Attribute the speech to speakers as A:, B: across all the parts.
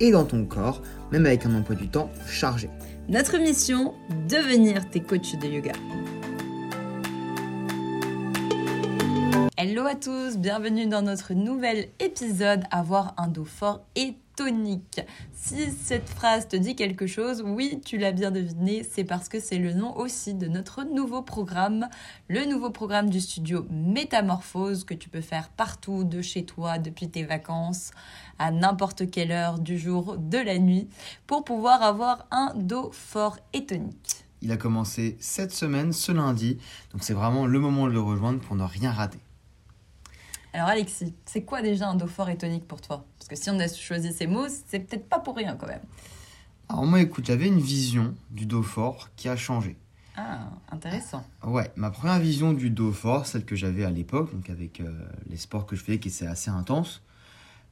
A: et dans ton corps, même avec un emploi du temps chargé.
B: Notre mission, devenir tes coachs de yoga. Hello à tous, bienvenue dans notre nouvel épisode Avoir un dos fort et tonique. Si cette phrase te dit quelque chose, oui, tu l'as bien deviné, c'est parce que c'est le nom aussi de notre nouveau programme, le nouveau programme du studio Métamorphose que tu peux faire partout de chez toi depuis tes vacances à n'importe quelle heure du jour, de la nuit, pour pouvoir avoir un dos fort et tonique.
A: Il a commencé cette semaine, ce lundi, donc c'est vraiment le moment de le rejoindre pour ne rien rater.
B: Alors Alexis, c'est quoi déjà un dos fort et tonique pour toi? Parce que si on a choisi ces mots, c'est peut-être pas pour rien quand même.
A: Alors moi écoute, j'avais une vision du dos fort qui a changé.
B: Ah, intéressant.
A: Ouais, ma première vision du dos fort, celle que j'avais à l'époque, donc avec euh, les sports que je faisais qui étaient assez intenses,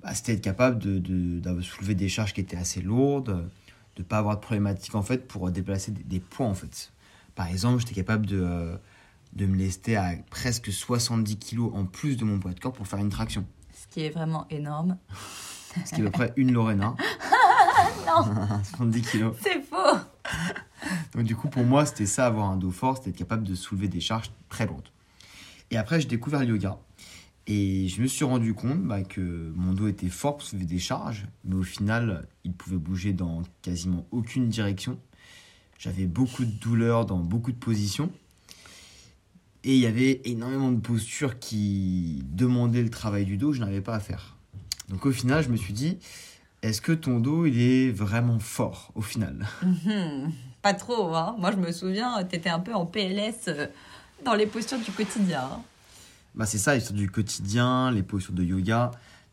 A: bah, c'était être capable de, de, soulever des charges qui étaient assez lourdes, de pas avoir de problématique en fait pour déplacer des, poids en fait. Par exemple, j'étais capable de, euh, de me lester à presque 70 kg en plus de mon poids de corps pour faire une traction.
B: Ce qui est vraiment énorme.
A: Ce qui est à peu près une Lorena.
B: non
A: 70 kg.
B: C'est faux
A: Donc du coup, pour moi, c'était ça, avoir un dos fort, c'était être capable de soulever des charges très lourdes. Et après, j'ai découvert le yoga. Et je me suis rendu compte bah, que mon dos était fort pour soulever des charges, mais au final, il pouvait bouger dans quasiment aucune direction. J'avais beaucoup de douleurs dans beaucoup de positions. Et il y avait énormément de postures qui demandaient le travail du dos, je n'avais pas à faire. Donc au final, je me suis dit, est-ce que ton dos, il est vraiment fort au final?
B: Mhm. Pas trop, hein. Moi, je me souviens, tu étais un peu en PLS euh, dans les postures du quotidien. Hein.
A: Bah, c'est ça, les postures du quotidien, les postures de yoga,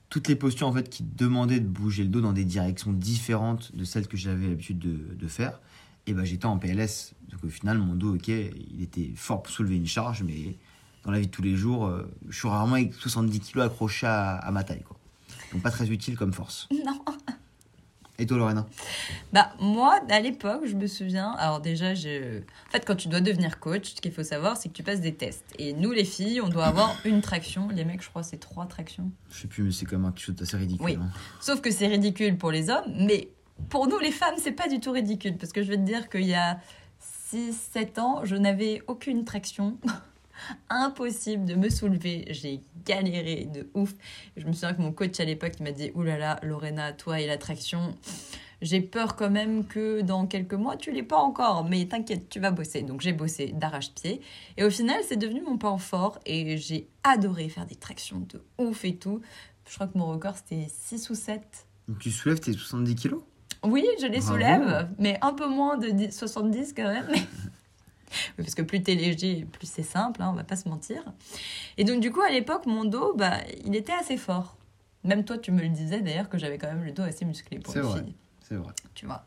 A: toutes les postures en fait qui demandaient de bouger le dos dans des directions différentes de celles que j'avais l'habitude de, de faire et ben j'étais en PLS. Donc au final, mon dos, ok, il était fort pour soulever une charge, mais dans la vie de tous les jours, euh, je suis rarement avec 70 kg accroché à, ma taille. Quoi. Donc pas très utile comme force.
B: Non.
A: Et toi, Lorena?
B: Bah, moi, à l'époque, je me souviens. Alors, déjà, je... en fait, quand tu dois devenir coach, ce qu'il faut savoir, c'est que tu passes des tests. Et nous, les filles, on doit avoir une traction. Les mecs, je crois, c'est trois tractions.
A: Je sais plus, mais c'est quand même quelque chose d'assez ridicule.
B: Oui.
A: Hein.
B: Sauf que c'est ridicule pour les hommes, mais pour nous, les femmes, c'est pas du tout ridicule. Parce que je vais te dire qu'il y a 6-7 ans, je n'avais aucune traction. Impossible de me soulever. J'ai galéré de ouf. Je me souviens que mon coach à l'époque m'a dit Oulala, Lorena, toi et la traction. J'ai peur quand même que dans quelques mois, tu l'aies pas encore, mais t'inquiète, tu vas bosser. Donc j'ai bossé d'arrache-pied. Et au final, c'est devenu mon point fort et j'ai adoré faire des tractions de ouf et tout. Je crois que mon record, c'était 6 ou 7.
A: Donc tu soulèves tes 70 kilos?
B: Oui, je les soulève, mais un peu moins de 70 quand même. parce que plus t'es léger, plus c'est simple, hein, on va pas se mentir. Et donc du coup, à l'époque, mon dos, bah, il était assez fort. Même toi, tu me le disais d'ailleurs que j'avais quand même le dos assez musclé pour une fille.
A: C'est vrai.
B: Tu vois.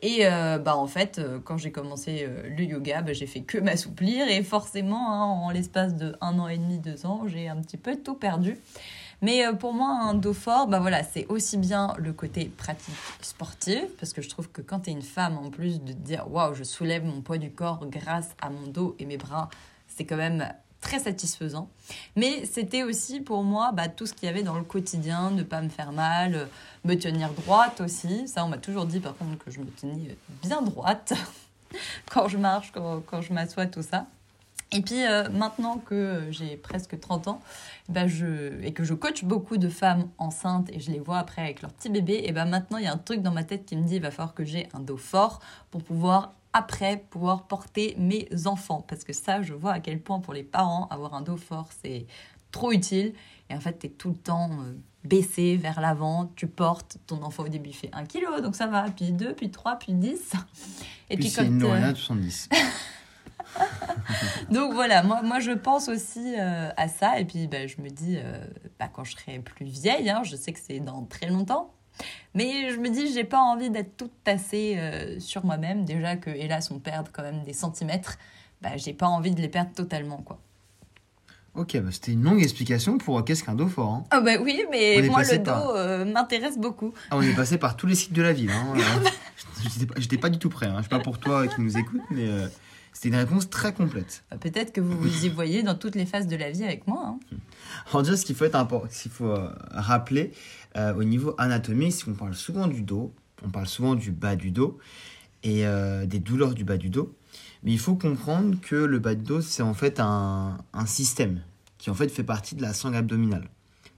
B: Et euh, bah en fait, euh, quand j'ai commencé euh, le yoga, bah, j'ai fait que m'assouplir et forcément, hein, en l'espace de un an et demi, deux ans, j'ai un petit peu tout perdu. Mais euh, pour moi, un dos fort, bah voilà, c'est aussi bien le côté pratique sportive, parce que je trouve que quand tu es une femme, en plus de te dire waouh, je soulève mon poids du corps grâce à mon dos et mes bras, c'est quand même très satisfaisant. Mais c'était aussi pour moi bah, tout ce qu'il y avait dans le quotidien, ne pas me faire mal, me tenir droite aussi. Ça, on m'a toujours dit par contre que je me tenais bien droite quand je marche, quand, quand je m'assois, tout ça. Et puis euh, maintenant que j'ai presque 30 ans, bah je, et que je coach beaucoup de femmes enceintes et je les vois après avec leur petit bébé, et ben maintenant il y a un truc dans ma tête qui me dit il va falloir que j'ai un dos fort pour pouvoir après pouvoir porter mes enfants. Parce que ça, je vois à quel point pour les parents, avoir un dos fort, c'est trop utile. Et en fait, tu es tout le temps euh, baissé vers l'avant, tu portes, ton enfant au début fait 1 kg, donc ça va, puis 2, puis 3, puis 10.
A: Et puis, puis c'est une de 70.
B: Donc voilà, moi, moi je pense aussi euh, à ça. Et puis bah, je me dis, euh, bah, quand je serai plus vieille, hein, je sais que c'est dans très longtemps, Mais je me dis, j'ai pas envie d'être toute tassée euh, sur moi-même. Déjà que, hélas, on perd quand même des centimètres. Bah, j'ai pas envie de les perdre totalement, quoi.
A: Ok, bah, c'était une longue explication pour euh, qu'est-ce qu'un dos fort. Hein.
B: Ah bah oui, mais moi, le dos
A: par-
B: euh, m'intéresse beaucoup.
A: Ah, on est passé par tous les sites de la ville. Hein. Euh, J'étais pas- du tout prêt. Hein. Je sais pas pour toi qui nous écoute, mais c'était une réponse très complète.
B: Bah, Peut-être que vous vous y voyez dans toutes les phases de la vie avec moi. hein.
A: Alors déjà, ce qu'il faut, être qu'il faut euh, rappeler euh, au niveau anatomique, c'est qu'on parle souvent du dos, on parle souvent du bas du dos et euh, des douleurs du bas du dos. Mais il faut comprendre que le bas du dos, c'est en fait un, un système qui en fait fait partie de la sangle abdominale.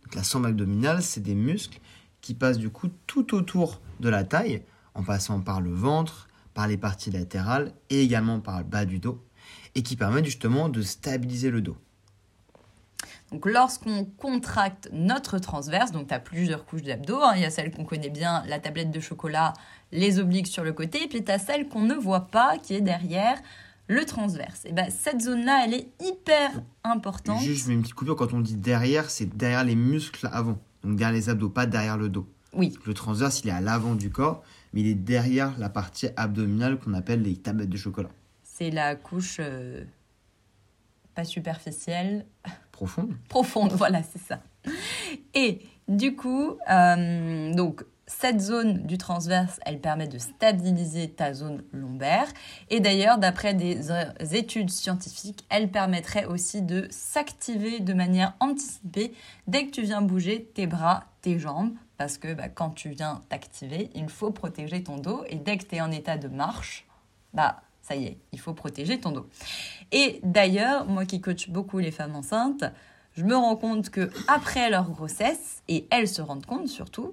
A: Donc, la sangle abdominale, c'est des muscles qui passent du coup tout autour de la taille, en passant par le ventre, par les parties latérales et également par le bas du dos, et qui permettent justement de stabiliser le dos.
B: Donc lorsqu'on contracte notre transverse, donc tu as plusieurs couches d'abdos, hein. il y a celle qu'on connaît bien, la tablette de chocolat, les obliques sur le côté, et puis tu as celle qu'on ne voit pas, qui est derrière le transverse. Et ben cette zone-là, elle est hyper importante.
A: Juste, je mets une petite coupure. Quand on dit derrière, c'est derrière les muscles avant. Donc derrière les abdos, pas derrière le dos.
B: Oui,
A: Le transverse, il est à l'avant du corps, mais il est derrière la partie abdominale qu'on appelle les tablettes de chocolat.
B: c'est la couche euh, pas superficielle,
A: Profonde
B: profonde, voilà, c'est ça. Et du coup, euh, donc cette zone du transverse, elle permet de stabiliser ta zone lombaire. Et d'ailleurs, d'après des euh, études scientifiques, elle permettrait aussi de s'activer de manière anticipée dès que tu viens bouger tes bras, tes jambes. Parce que bah, quand tu viens t'activer, il faut protéger ton dos. Et dès que tu es en état de marche, bah ça y est, il faut protéger ton dos. Et d'ailleurs, moi qui coach beaucoup les femmes enceintes, je me rends compte que après leur grossesse, et elles se rendent compte surtout,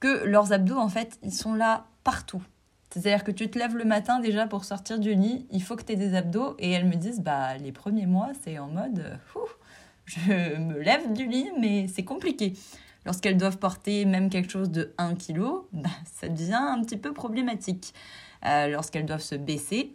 B: que leurs abdos, en fait, ils sont là partout. C'est-à-dire que tu te lèves le matin déjà pour sortir du lit, il faut que tu aies des abdos, et elles me disent, bah les premiers mois, c'est en mode, euh, je me lève du lit, mais c'est compliqué. Lorsqu'elles doivent porter même quelque chose de 1 kg, bah, ça devient un petit peu problématique. Euh, Lorsqu'elles doivent se baisser,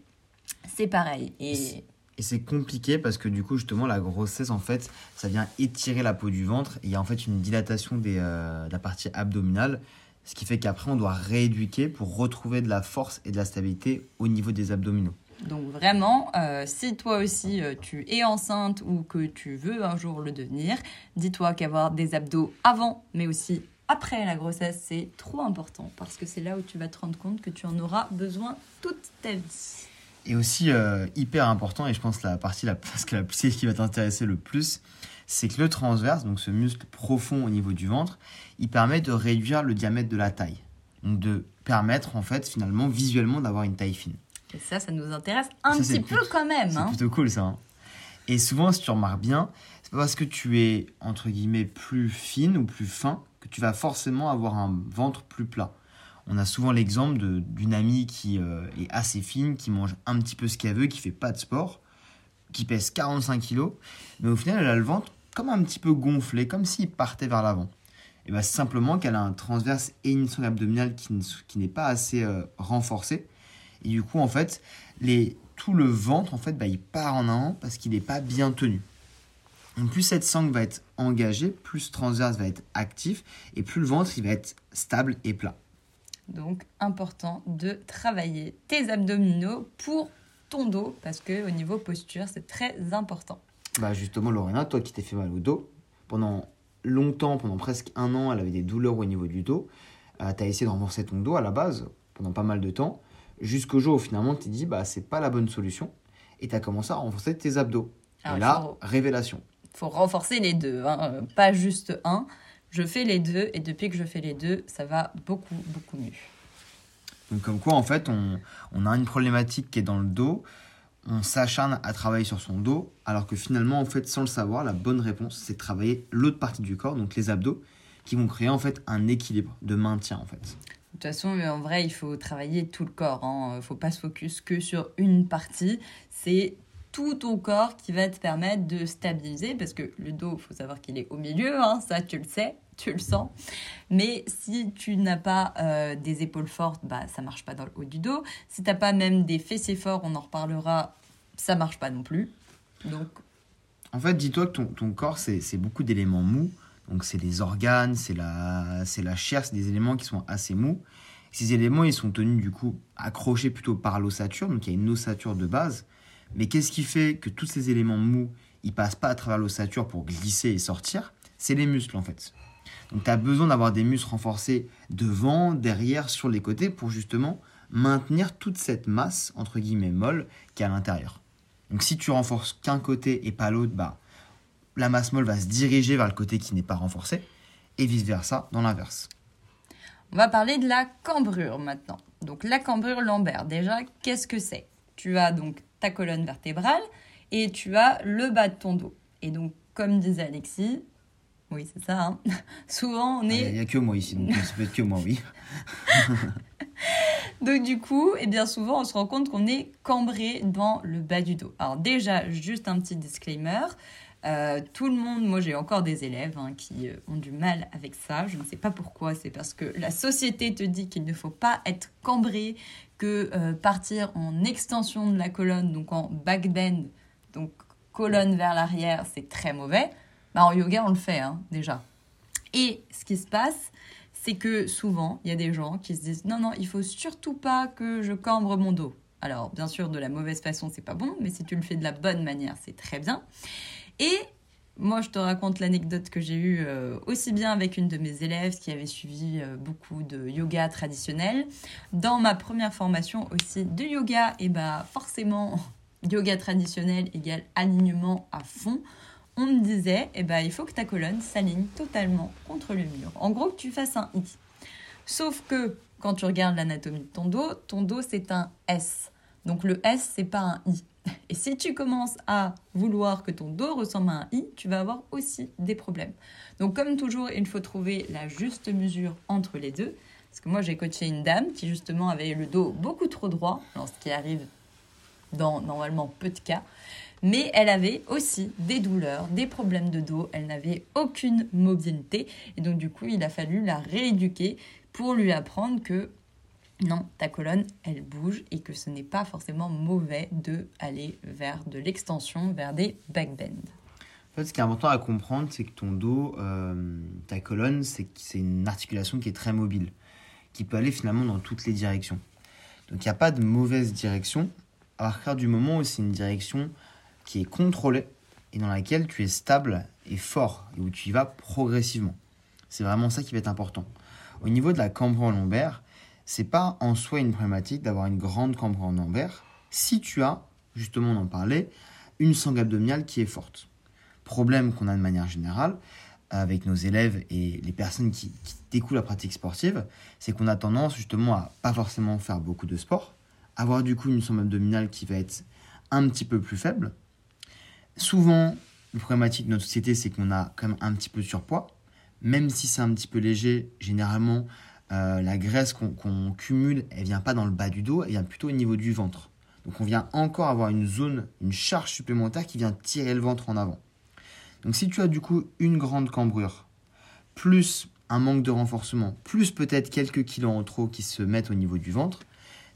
B: c'est pareil. Et
A: c'est compliqué parce que du coup, justement, la grossesse, en fait, ça vient étirer la peau du ventre. Il y a en fait une dilatation des, euh, de la partie abdominale. Ce qui fait qu'après, on doit rééduquer pour retrouver de la force et de la stabilité au niveau des abdominaux.
B: Donc vraiment, euh, si toi aussi euh, tu es enceinte ou que tu veux un jour le devenir, dis-toi qu'avoir des abdos avant, mais aussi après la grossesse, c'est trop important parce que c'est là où tu vas te rendre compte que tu en auras besoin toute ta vie.
A: Et aussi, euh, hyper important, et je pense la partie, la, parce que la c'est ce qui va t'intéresser le plus, c'est que le transverse, donc ce muscle profond au niveau du ventre, il permet de réduire le diamètre de la taille. Donc de permettre, en fait, finalement, visuellement, d'avoir une taille fine.
B: Et ça, ça nous intéresse un
A: Ça,
B: petit
A: plutôt-
B: peu quand même.
A: C'est
B: hein.
A: plutôt cool ça. hein. Et souvent, si tu remarques bien, c'est pas parce que tu es entre guillemets plus fine ou plus fin que tu vas forcément avoir un ventre plus plat. On a souvent l'exemple d'une amie qui euh, est assez fine, qui mange un petit peu ce qu'elle veut, qui fait pas de sport, qui pèse 45 kilos, mais au final, elle a le ventre comme un petit peu gonflé, comme s'il partait vers l'avant. Et bien, simplement qu'elle a un transverse et une sangle abdominale qui, ne- qui n'est pas assez euh, renforcée. Et du coup, en fait, les, tout le ventre, en fait, bah, il part en avant parce qu'il n'est pas bien tenu. Donc, plus cette sangle va être engagée, plus ce transverse va être actif, et plus le ventre, il va être stable et plat.
B: Donc important de travailler tes abdominaux pour ton dos parce que au niveau posture, c'est très important.
A: Bah, justement, Lorena, toi qui t'es fait mal au dos, pendant longtemps, pendant presque un an, elle avait des douleurs au niveau du dos. tu as essayé de renforcer ton dos à la base, pendant pas mal de temps, jusqu'au jour où finalement tu dit, bah, c'est pas la bonne solution, et tu as commencé à renforcer tes abdos.
B: Alors,
A: et
B: il
A: là,
B: faut-
A: révélation.
B: faut renforcer les deux, hein, pas juste un. Je fais les deux et depuis que je fais les deux, ça va beaucoup, beaucoup mieux.
A: Donc comme quoi, en fait, on, on a une problématique qui est dans le dos, on s'acharne à travailler sur son dos, alors que finalement, en fait, sans le savoir, la bonne réponse, c'est de travailler l'autre partie du corps, donc les abdos, qui vont créer en fait un équilibre de maintien, en fait.
B: De toute façon, euh, en vrai, il faut travailler tout le corps. Il ne faut pas se focus que sur une partie. C'est tout ton corps qui va te permettre de stabiliser, parce que le dos, il faut savoir qu'il est au milieu, hein, ça tu le sais, tu le sens. Mais si tu n'as pas euh, des épaules fortes, bah, ça marche pas dans le haut du dos. Si tu n'as pas même des fessiers forts, on en reparlera, ça marche pas non plus. Donc,
A: En fait, dis-toi que ton, ton corps, c'est beaucoup d'éléments mous. Donc c'est les organes, c'est la, c'est la chair, c'est des éléments qui sont assez mous. Ces éléments, ils sont tenus du coup accrochés plutôt par l'ossature, donc il y a une ossature de base. Mais qu'est-ce qui fait que tous ces éléments mous, ils passent pas à travers l'ossature pour glisser et sortir? C'est les muscles en fait. Donc tu as besoin d'avoir des muscles renforcés devant, derrière, sur les côtés pour justement maintenir toute cette masse entre guillemets molle qui est à l'intérieur. Donc si tu renforces qu'un côté et pas l'autre, bah la masse molle va se diriger vers le côté qui n'est pas renforcé et vice versa dans l'inverse.
B: On va parler de la cambrure maintenant. Donc la cambrure lombaire, déjà, qu'est-ce que c'est? Tu as donc ta colonne vertébrale et tu as le bas de ton dos. Et donc, comme disait Alexis, oui, c'est ça, hein, souvent on est...
A: Il n'y a, que moi ici, donc ça peut être que moi, oui.
B: donc du coup, et eh bien souvent, on se rend compte qu'on est cambré dans le bas du dos. Alors déjà, juste un petit disclaimer. Euh, tout le monde, moi j'ai encore des élèves hein, qui euh, ont du mal avec ça. Je ne sais pas pourquoi. C'est parce que la société te dit qu'il ne faut pas être cambré, que euh, partir en extension de la colonne, donc en back bend, donc colonne vers l'arrière, c'est très mauvais. Bah, en yoga, on le fait hein, déjà. Et ce qui se passe, c'est que souvent, il y a des gens qui se disent non, non, il faut surtout pas que je cambre mon dos. Alors, bien sûr, de la mauvaise façon, c'est pas bon, mais si tu le fais de la bonne manière, c'est très bien. Et moi, je te raconte l'anecdote que j'ai eue euh, aussi bien avec une de mes élèves qui avait suivi euh, beaucoup de yoga traditionnel. Dans ma première formation aussi de yoga, et bah forcément, yoga traditionnel égale alignement à fond. On me disait, et bah, il faut que ta colonne s'aligne totalement contre le mur. En gros, que tu fasses un I. Sauf que quand tu regardes l'anatomie de ton dos, ton dos c'est un S. Donc le S, c'est pas un I. Et si tu commences à vouloir que ton dos ressemble à un i, tu vas avoir aussi des problèmes. Donc comme toujours, il faut trouver la juste mesure entre les deux. Parce que moi, j'ai coaché une dame qui justement avait le dos beaucoup trop droit, ce qui arrive dans normalement peu de cas. Mais elle avait aussi des douleurs, des problèmes de dos, elle n'avait aucune mobilité. Et donc du coup, il a fallu la rééduquer pour lui apprendre que non, ta colonne, elle bouge et que ce n'est pas forcément mauvais de aller vers de l'extension, vers des backbends.
A: En fait, ce qui est important à comprendre, c'est que ton dos, euh, ta colonne, c'est une articulation qui est très mobile, qui peut aller finalement dans toutes les directions. Donc il n'y a pas de mauvaise direction, à partir du moment où c'est une direction qui est contrôlée et dans laquelle tu es stable et fort et où tu y vas progressivement. C'est vraiment ça qui va être important. Au niveau de la cambrure lombaire, c'est pas en soi une problématique d'avoir une grande cambre en lombaire si tu as, justement on en parlait, une sangle abdominale qui est forte. Problème qu'on a de manière générale avec nos élèves et les personnes qui, qui découvrent la pratique sportive, c'est qu'on a tendance justement à pas forcément faire beaucoup de sport, avoir du coup une sangle abdominale qui va être un petit peu plus faible. Souvent, le problématique de notre société, c'est qu'on a quand même un petit peu de surpoids. Même si c'est un petit peu léger, généralement, euh, la graisse qu'on cumule, elle vient pas dans le bas du dos, elle vient plutôt au niveau du ventre. Donc on vient encore avoir une zone, une charge supplémentaire qui vient tirer le ventre en avant. Donc si tu as du coup une grande cambrure, plus un manque de renforcement, plus peut-être quelques kilos en trop qui se mettent au niveau du ventre,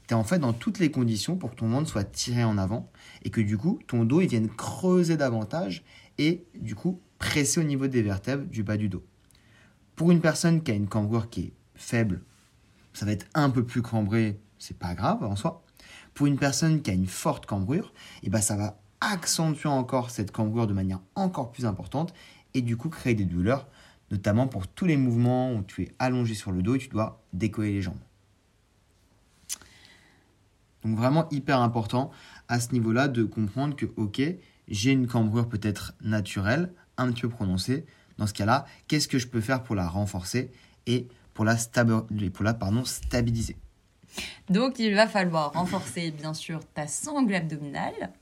A: tu es en fait dans toutes les conditions pour que ton ventre soit tiré en avant et que du coup ton dos il vienne creuser davantage et du coup presser au niveau des vertèbres du bas du dos. Pour une personne qui a une cambrure qui est faible, ça va être un peu plus cambré, c'est pas grave en soi. Pour une personne qui a une forte cambrure, et eh ben ça va accentuer encore cette cambrure de manière encore plus importante et du coup créer des douleurs, notamment pour tous les mouvements où tu es allongé sur le dos et tu dois décoller les jambes. Donc vraiment hyper important à ce niveau-là de comprendre que ok, j'ai une cambrure peut-être naturelle, un petit peu prononcée. Dans ce cas-là, qu'est-ce que je peux faire pour la renforcer et pour la, stabiliser.
B: Donc il va falloir renforcer bien sûr ta sangle abdominale,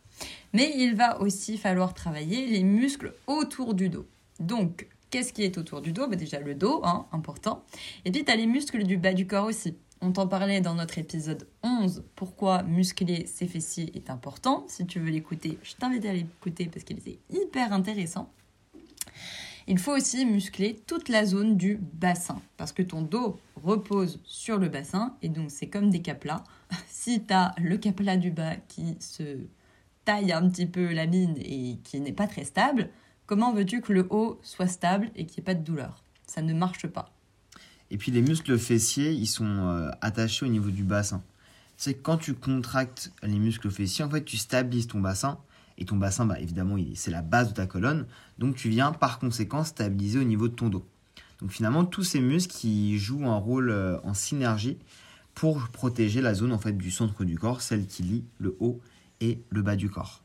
B: mais il va aussi falloir travailler les muscles autour du dos. Donc qu'est-ce qui est autour du dos? Bah, Déjà le dos, hein, important. Et puis tu as les muscles du bas du corps aussi. On t'en parlait dans notre épisode 11, pourquoi muscler ses fessiers est important. Si tu veux l'écouter, je t'invite à l'écouter parce qu'il est hyper intéressant. Il faut aussi muscler toute la zone du bassin parce que ton dos repose sur le bassin et donc c'est comme des caplas. Si tu as le capla du bas qui se taille un petit peu la mine et qui n'est pas très stable, comment veux-tu que le haut soit stable et qu'il n'y ait pas de douleur? Ça ne marche pas.
A: Et puis les muscles fessiers, ils sont euh, attachés au niveau du bassin. C'est quand tu contractes les muscles fessiers, en fait, tu stabilises ton bassin. Et ton bassin, bah, évidemment, c'est la base de ta colonne. Donc tu viens par conséquent stabiliser au niveau de ton dos. Donc finalement, tous ces muscles qui jouent un rôle euh, en synergie pour protéger la zone en fait du centre du corps, celle qui lie le haut et le bas du corps.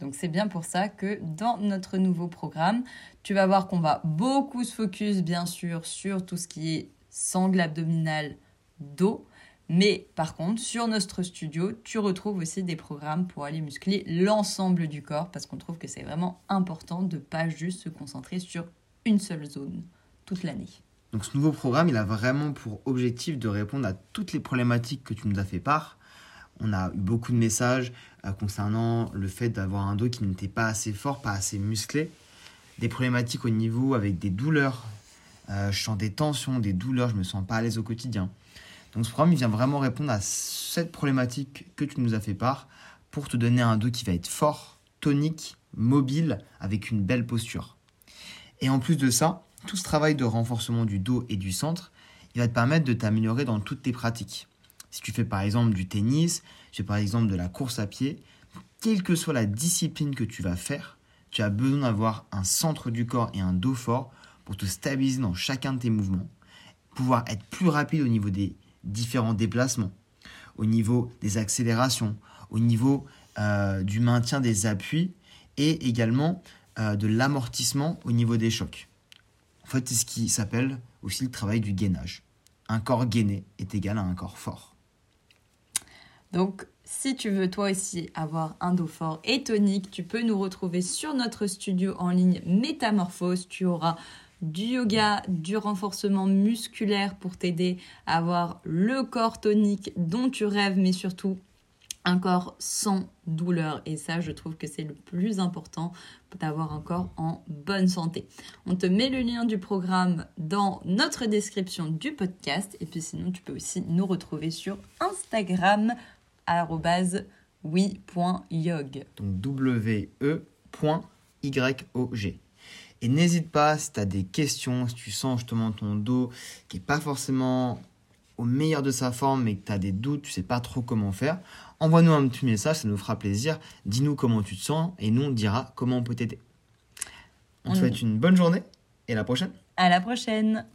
B: Donc c'est bien pour ça que dans notre nouveau programme, tu vas voir qu'on va beaucoup se focus bien sûr sur tout ce qui est sangle abdominal, dos. Mais par contre, sur notre studio, tu retrouves aussi des programmes pour aller muscler l'ensemble du corps parce qu'on trouve que c'est vraiment important de pas juste se concentrer sur une seule zone toute l'année.
A: Donc ce nouveau programme, il a vraiment pour objectif de répondre à toutes les problématiques que tu nous as fait part. On a eu beaucoup de messages euh, concernant le fait d'avoir un dos qui n'était pas assez fort, pas assez musclé. Des problématiques au niveau avec des douleurs. Euh, je sens des tensions, des douleurs, je me sens pas à l'aise au quotidien. Donc ce programme, vient vraiment répondre à cette problématique que tu nous as fait part pour te donner un dos qui va être fort, tonique, mobile, avec une belle posture. Et en plus de ça, tout ce travail de renforcement du dos et du centre, il va te permettre de t'améliorer dans toutes tes pratiques. Si tu fais par exemple du tennis, tu fais par exemple de la course à pied, quelle que soit la discipline que tu vas faire, tu as besoin d'avoir un centre du corps et un dos fort pour te stabiliser dans chacun de tes mouvements, pouvoir être plus rapide au niveau des différents déplacements, au niveau des accélérations, au niveau euh, du maintien des appuis et également euh, de l'amortissement au niveau des chocs. En fait, c'est ce qui s'appelle aussi le travail du gainage. Un corps gainé est égal à un corps fort.
B: Donc, si tu veux toi aussi avoir un dos fort et tonique, tu peux nous retrouver sur notre studio en ligne Métamorphose. Tu auras du yoga, du renforcement musculaire pour t'aider à avoir le corps tonique dont tu rêves, mais surtout un corps sans douleur. Et ça, je trouve que c'est le plus important d'avoir un corps en bonne santé. On te met le lien du programme dans notre description du podcast. Et puis sinon, tu peux aussi nous retrouver sur Instagram oui.yog.
A: Donc W-E.Y-O-G. Et n'hésite pas si tu as des questions, si tu sens justement ton dos qui n'est pas forcément au meilleur de sa forme mais que tu as des doutes, tu sais pas trop comment faire, envoie-nous un petit message, ça nous fera plaisir. Dis-nous comment tu te sens et nous on dira comment on peut t'aider. On te souhaite une bonne journée et à la prochaine.
B: À la prochaine.